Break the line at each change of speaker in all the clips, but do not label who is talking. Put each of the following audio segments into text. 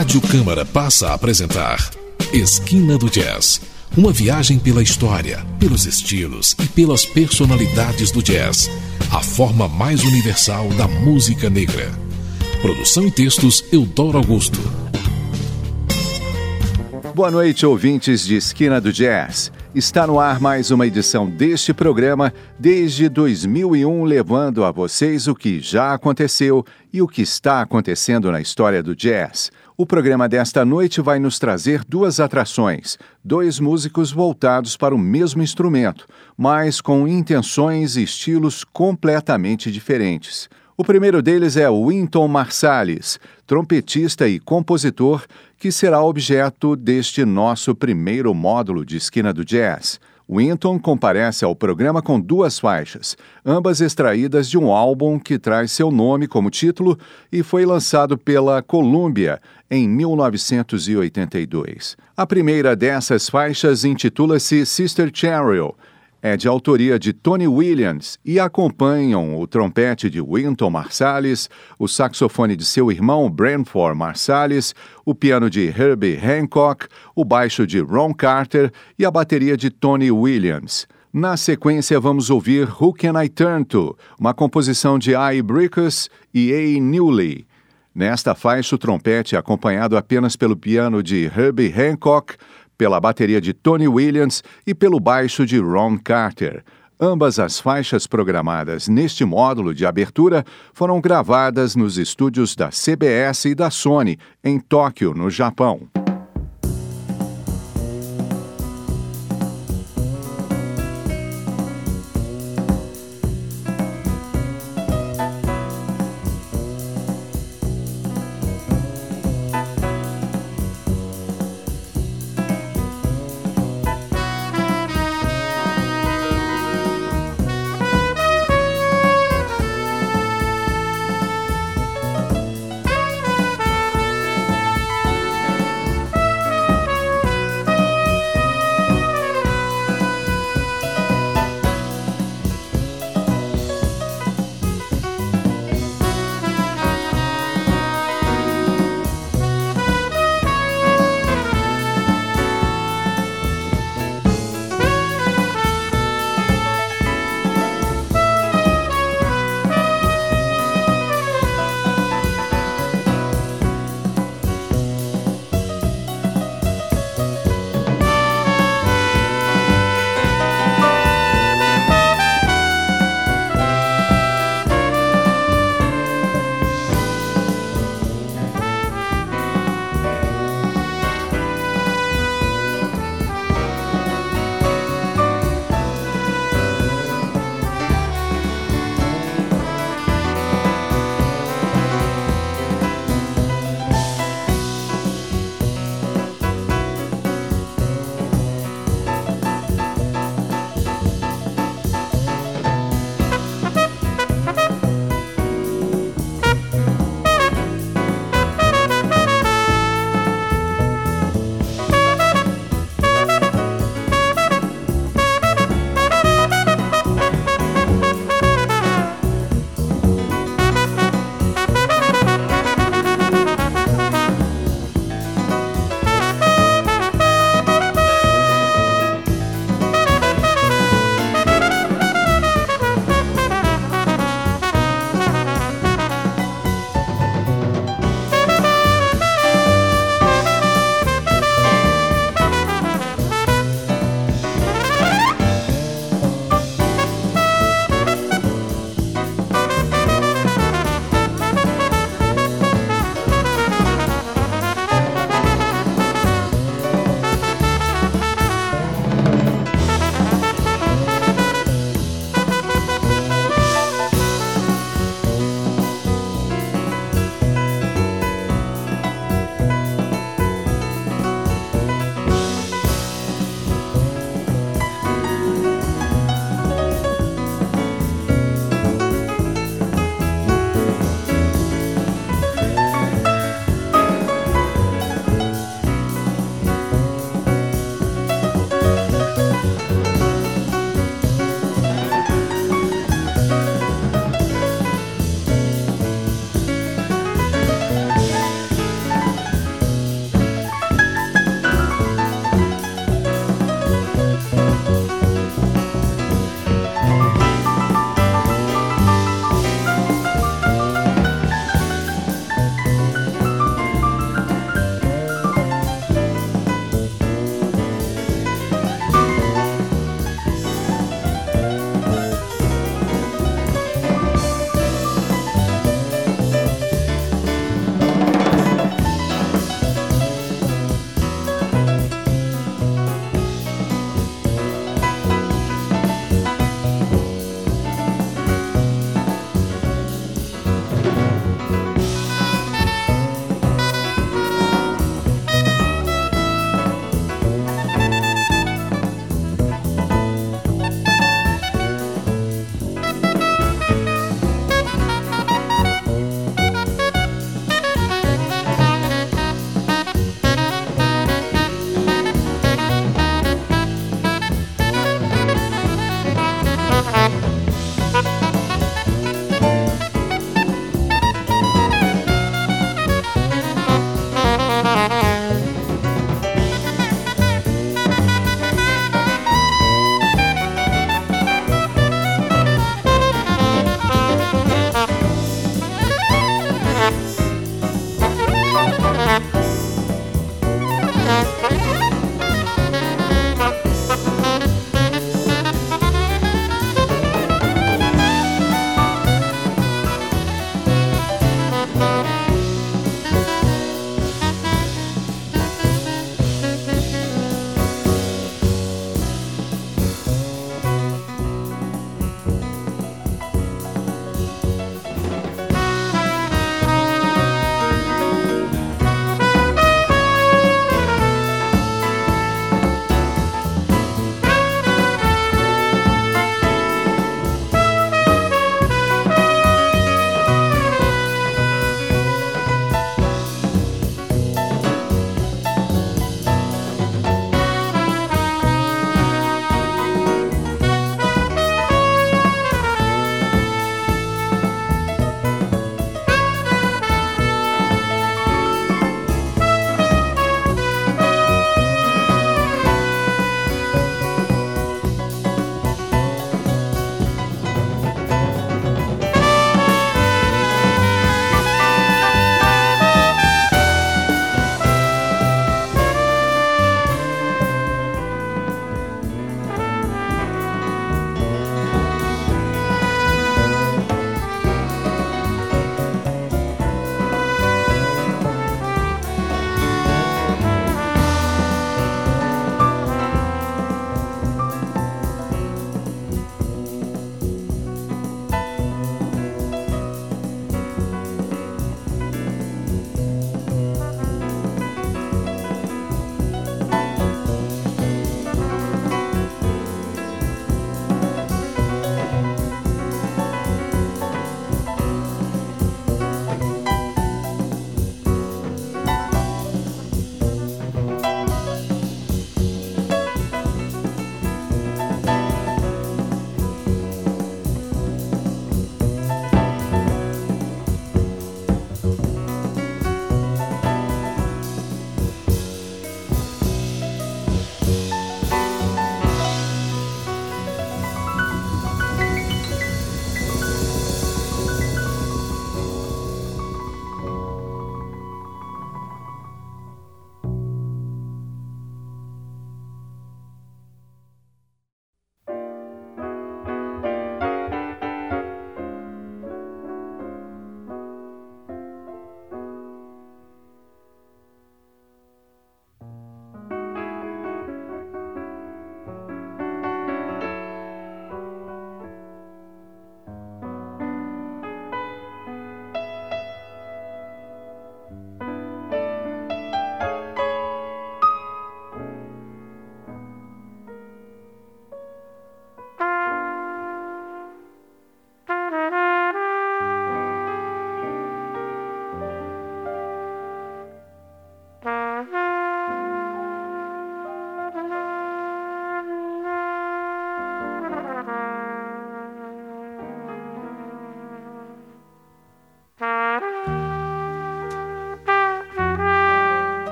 Rádio Câmara passa a apresentar Esquina do Jazz. Uma viagem pela história, pelos estilos e pelas personalidades do jazz. A forma mais universal da música negra. Produção e textos Eudoro Augusto.
Boa noite, ouvintes de Esquina do Jazz. Está no ar mais uma edição deste programa desde 2001, levando a vocês o que já aconteceu e o que está acontecendo na história do jazz. O programa desta noite vai nos trazer duas atrações, dois músicos voltados para o mesmo instrumento, mas com intenções e estilos completamente diferentes. O primeiro deles é Wynton Marsalis, trompetista e compositor, que será objeto deste nosso primeiro módulo de Esquina do Jazz. Winton comparece ao programa com duas faixas, ambas extraídas de um álbum que traz seu nome como título e foi lançado pela Columbia em 1982. A primeira dessas faixas intitula-se Sister Cheryl é de autoria de Tony Williams e acompanham o trompete de Wynton Marsalis, o saxofone de seu irmão Branford Marsalis, o piano de Herbie Hancock, o baixo de Ron Carter e a bateria de Tony Williams. Na sequência, vamos ouvir Who Can I Turn To, uma composição de I. Brickus e A. Newley. Nesta faixa, o trompete é acompanhado apenas pelo piano de Herbie Hancock, pela bateria de Tony Williams e pelo baixo de Ron Carter. Ambas as faixas programadas neste módulo de abertura foram gravadas nos estúdios da CBS e da Sony, em Tóquio, no Japão.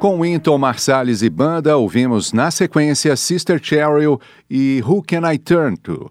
Com Winton Marsalis e banda, ouvimos na sequência Sister Cheryl e Who Can I Turn To?